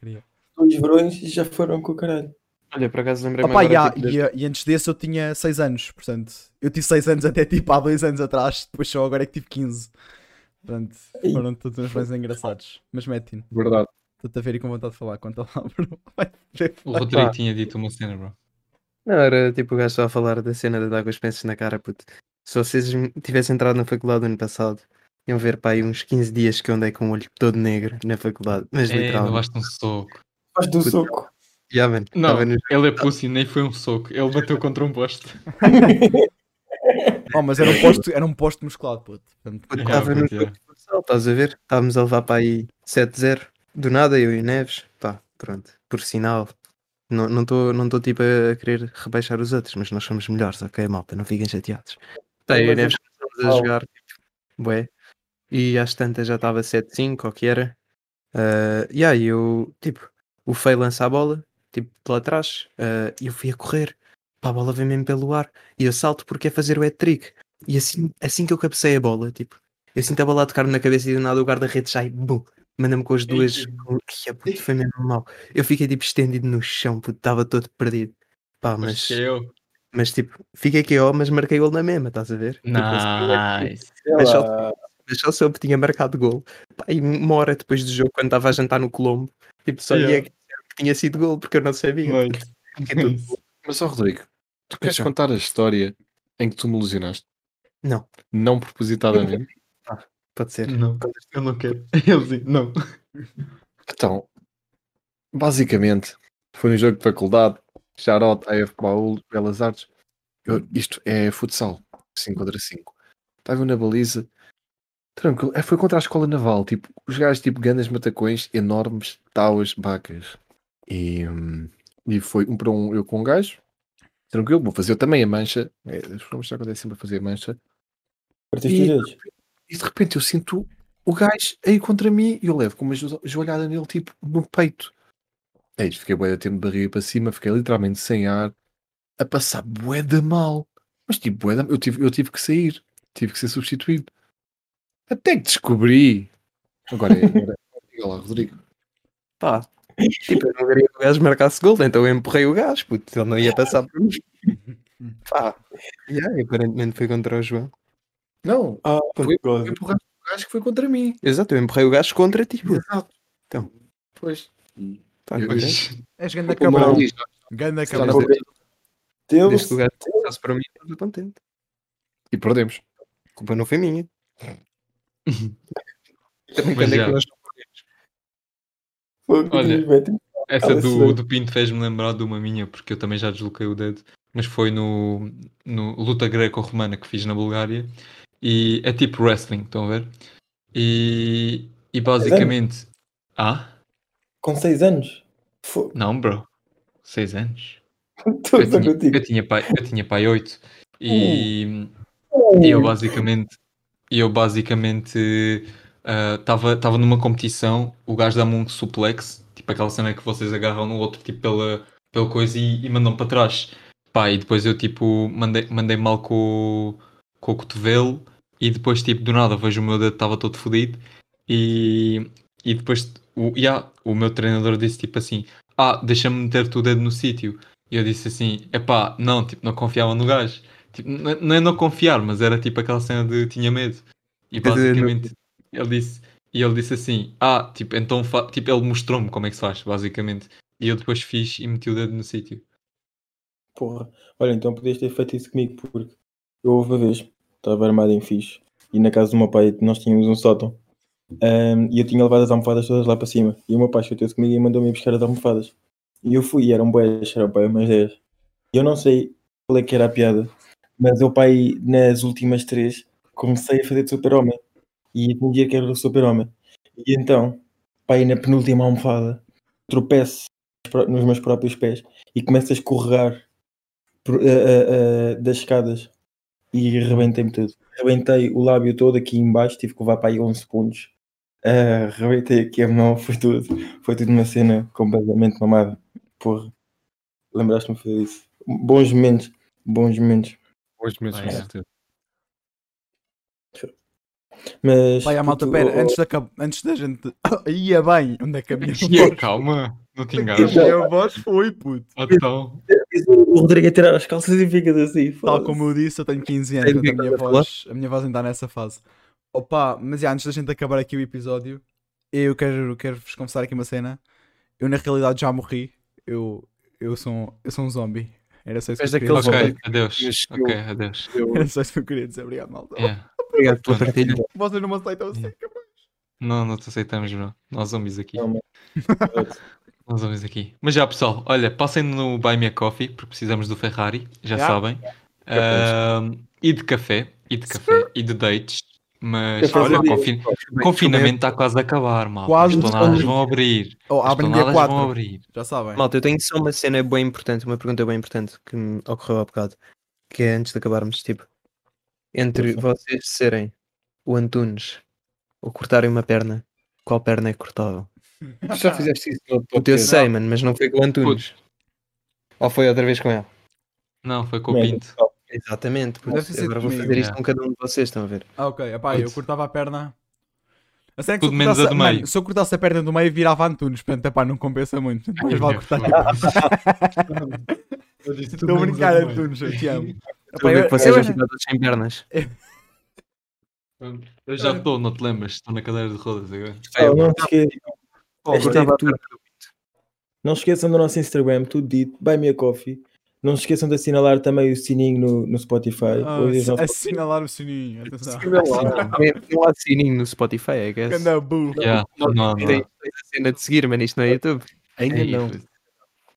os verões já foram com o caralho. Olha, por acaso lembrei-me Opa, agora, ya, tipo, e, e antes desse eu tinha 6 anos. Portanto, eu tive 6 anos até tipo há 2 anos atrás. Depois só agora é que tive 15. Portanto, Ei. foram todos uns bens engraçados. Mas mete Verdade. Estou-te a ver e com vontade de falar. Conta lá, ver. O Rodrigo tinha dito uma cena, bro. Não, era tipo o gajo só a falar da cena de dar com os pensos na cara, puto. Se vocês tivessem entrado na faculdade no ano passado, iam ver para aí uns 15 dias que eu andei com o olho todo negro na faculdade. Mas É, literalmente. levaste um soco. Do Puta. soco. Já, mano, Não, ele é pussy, nem foi um soco. Ele bateu contra um poste. Oh, mas era um posto, era um posto musculado, puto. Portanto, puto, Yeah, tava no jogo yeah. de futsal, estás a ver? Estávamos a levar para aí 7-0. Do nada, eu e o Neves. Pá, pronto. Por sinal. Não não estou não tô, tipo a querer rebaixar os outros, mas nós somos melhores, ok, malta? Não fiquem chateados. Tá, eu e Neves começamos a Uau. jogar, tipo, bué. E às tantas já estava 7-5, ou o que era. Ah, e aí eu, tipo, o Fei lança a bola, tipo, de lá atrás, e eu fui a correr, pá, a bola vem mesmo pelo ar, e eu salto porque é fazer o hat-trick. E assim, assim que eu cabecei a bola, tipo, eu sinto a bola a tocar-me na cabeça e do nada o guarda-redes sai, bum, manda-me com as duas. com- Ai, puto, foi mesmo mal. Eu fiquei tipo estendido no chão, puto, estava todo perdido. Pá, Mas mas, mas tipo, fiquei KO, mas marquei gol na mesma, estás a ver? Tipo, Nice. Mas só- mas só soube que tinha marcado gol. Pá, e uma hora depois do jogo, quando estava a jantar no Colombo, tipo, só Yeah. ia que tinha sido gol, porque eu não sabia. Todo- Mas, ó Rodrigo, tu queres Então. contar a história em que tu me lesionaste? Não, Não propositadamente? pode ser. Não, eu não quero. Ele sim, não. Então, basicamente, foi um jogo de faculdade, Charlotte, AF Baúl, Belas Artes. Eu- isto é futsal, 5 contra 5. Estava eu na baliza, tranquilo. É, foi contra a escola naval, tipo, os gajos, tipo, grandes matacões, enormes, tauas, vacas. E, e foi um para um, eu com um gajo, tranquilo, vou fazer eu também a mancha. É, os programas já acontecem sempre a fazer a mancha. Partiste E- dedos. E de repente eu sinto o gajo aí contra mim e eu levo com uma jo- joelhada nele, tipo, no peito. Aí fiquei bué de tempo de barriga para cima, fiquei literalmente sem ar, a passar bué de mal. Mas tipo, bué de... eu, tive, eu tive que sair, tive que ser substituído. Até que descobri. Agora é. Agora... Diga lá, Rodrigo. Pá, tipo, eu não queria que o gajo marcasse gol, então eu empurrei o gajo, puto, ele não ia passar por mim. Pá, yeah, e aparentemente foi contra o João. Não, Ah, Foi- eu empurraste o gajo que foi contra mim. Exato, eu empurrei o gajo contra ti. puto. Exato. Então. Pois. Não tem. És Manuel cabrão. na cabrão. Deus, Desde que o gajo passasse para mim, eu estava contente. E perdemos. A culpa não foi minha. Também quando é que nós Olha, Deus, mete- Essa do, do Pinto fez-me lembrar de uma minha, porque eu também já desloquei o dedo, mas foi no, no luta greco-romana que fiz na Bulgária. E é tipo wrestling, estão a ver? E, e basicamente. Ah? Com 6 anos. Não, bro. Seis anos. Eu tinha, eu tinha pai, eu tinha pai 8 e, e eu basicamente e eu basicamente estava numa competição, o gajo dá-me um suplex, tipo aquela cena que vocês agarram no outro tipo pela, pela coisa e, e mandam para trás. Pá, e depois eu tipo mandei, mandei mal com, o- com o cotovelo e depois tipo do nada vejo o meu dedo estava todo fodido e, e depois o, yeah, o meu treinador disse tipo assim, ah, deixa-me meter-te o dedo no sítio. E eu disse assim, epá, não, tipo, não confiava no gajo. Tipo, não é- não é confiar, mas era tipo aquela cena de tinha medo. E basicamente ele disse, e ele disse assim, ah, tipo, então fa-" tipo, ele mostrou-me como é que se faz, basicamente. E eu depois fiz e meti o dedo no sítio. Porra. Olha, então podias ter feito isso comigo, porque eu houve uma vez, estava armado em fixe, e na casa do meu pai nós tínhamos um sótão, ahm, e eu tinha levado as almofadas todas lá para cima, e o meu pai chateou-se comigo e mandou-me buscar as almofadas. E eu fui, e eram boas, eram pai umas 10. E eu não sei qual é que era a piada, mas eu pai, nas últimas três, comecei a fazer de super-homem, e entendia que era o super-homem. E então, pai, na penúltima almofada, tropeço nos meus próprios pés, e começo a escorregar por- eh, eh, eh, das escadas e rebentei-me tudo. Rebentei o lábio todo aqui em baixo, tive que levar para aí 11 pontos. Eh, rebentei aqui a mão, foi tudo. Foi tudo uma cena completamente mamada. Porra, lembraste-me de fazer isso. Bons momentos, bons momentos. Hoje mesmo, com é. certeza. Mas. Vai à malta, pera, oh, antes da, antes da gente. Ia bem, onde é que a minha voz? calma, não te é enganes. a minha voz foi, puto. Então, O Rodrigo a tirar as calças e fica assim. Tal como eu disse, eu tenho 15 anos, a é minha voz, a minha voz ainda está nessa fase. Opa, mas já, antes da gente acabar aqui o episódio, eu quero, quero vos confessar aqui uma cena. Eu na realidade já morri. Eu, eu, sou, eu sou um zombie. Era só isso que eu queria dizer. ok, adeus. Mas eu- Ok, adeus. Eu- Era só isso que eu queria dizer. Obrigado, malta. Yeah. Obrigado pela partilha. Vocês não me aceitam assim, cabrão. Não, não te aceitamos, bro. Nós zombies aqui. Não, Nós vamos aqui. Mas já, pessoal, olha, passem no Buy Me a Coffee, porque precisamos do Ferrari, já Já. sabem. Ahm, e de café, e de café, e de dates. Mas olha, sabia. confin- confinamento está quase a acabar, mal. Quase As planadas vão abrir. Oh, As abrem dia planadas 4. vão abrir. Já sabem. Malta, eu tenho só uma cena bem importante, uma pergunta bem importante que me ocorreu há bocado. Que é antes de acabarmos, tipo, entre vocês serem o Antunes ou cortarem uma perna, qual perna é? Tu já fizeste isso no O teu podcast? sei, mano, mas não foi com o Antunes. Ou foi outra vez com ela? Não, foi com o Pinto. Exatamente. Deve agora vou fazer isto com cada um de vocês, estão a ver? Ah, ok. Epá, eu cortava a perna. A cena é que se Tudo eu menos a cortasse- do meio. mano, se eu cortasse a perna do meio, virava Antunes. Portanto, epá, não compensa muito. Mais vale cortar. Estou a brincar, Antunes. Eu te amo. Estou a Epá, ver eu- que vocês eu- já ficaram todos sem pernas. Eu já estou, não te lembras? Estou na cadeira de rodas agora. Oh, não, se esque... Oh, Hashtag cortava a tudo. perna. não se esqueçam do nosso Instagram, tudo dito, Buy Me a Coffee. Não se esqueçam de assinalar também o sininho no, no Spotify. Ah, assinalar o sininho. Atenção. Não há sininho no Spotify, I guess. Ganda burro. Yeah, não, não. Tem tem a cena de seguir, mas isto não é YouTube. Ainda Ei, não. Ainda,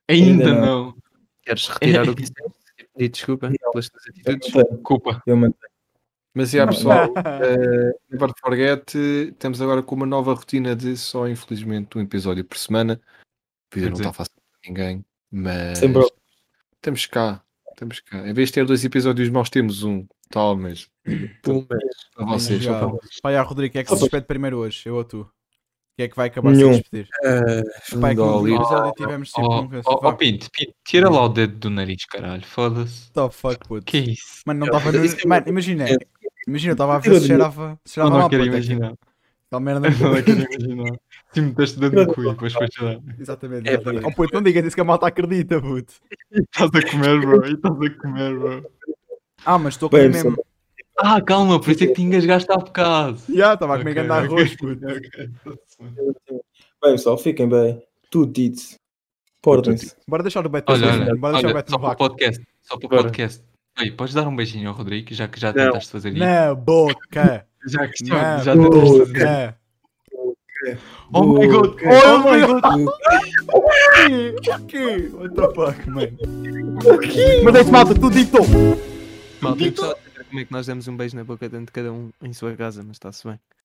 Ainda não. não. Queres retirar o que disseste? Pedir desculpa pelas tuas Eu atitudes? mantenho, Culpa. eu mantenho. Mas já pessoal, eh, never forget, temos agora com uma nova rotina de só infelizmente um episódio por semana. Quer não está fácil para ninguém, mas Sempre temos cá, temos cá. Em vez de ter dois episódios, nós temos um, tal, mas Pum, para vocês. Pá, já, Rodrigo, quem é que se despede primeiro hoje? Eu ou tu? Quem é que vai acabar Nenhum. sem despedir? É que no dólar. episódio tivemos Oh, um... oh, oh, Pinto, Pinto, tira lá o dedo do nariz, caralho. Foda-se. the fuck, puto. Que é isso? Mano, não estava no... Isso é Mano, imagina. Imagina, eu estava a ver se cheirava, se cheirava não mal, quero puto. imaginar. Aquela merda. Eu não quero imaginar. Se me meteste o dedo no cu e depois foi chorar. Exatamente, É, exatamente. Oh, puto, não diga isso que a malta acredita, puto. Estás a comer, bro. E estás a comer, bro. Ah, mas estou a comer mesmo. Ah, calma, por isso é que te engasgaste há bocado. Já, estava a comer Ok, ganda ok. arroz, puto. Bem, pessoal, fiquem bem. Tudo dito. Portem-se. Bora deixar o Beto Olha, fazer, olha, Bora deixar o olha, Beto só no para o podcast. Só para o podcast. Ei, podes dar um beijinho ao Rodrigo, já que já Não. tentaste fazer isso. Na boca. Já que já, já tentaste fazer isso. boca. Oh my god! Oh my god! O quê? What the fuck, mano? Mas é isso, malta, tudo dito! Malta, eu gostava de saber como é que nós demos um beijo na boca dentro de cada um em sua casa, mas está-se bem.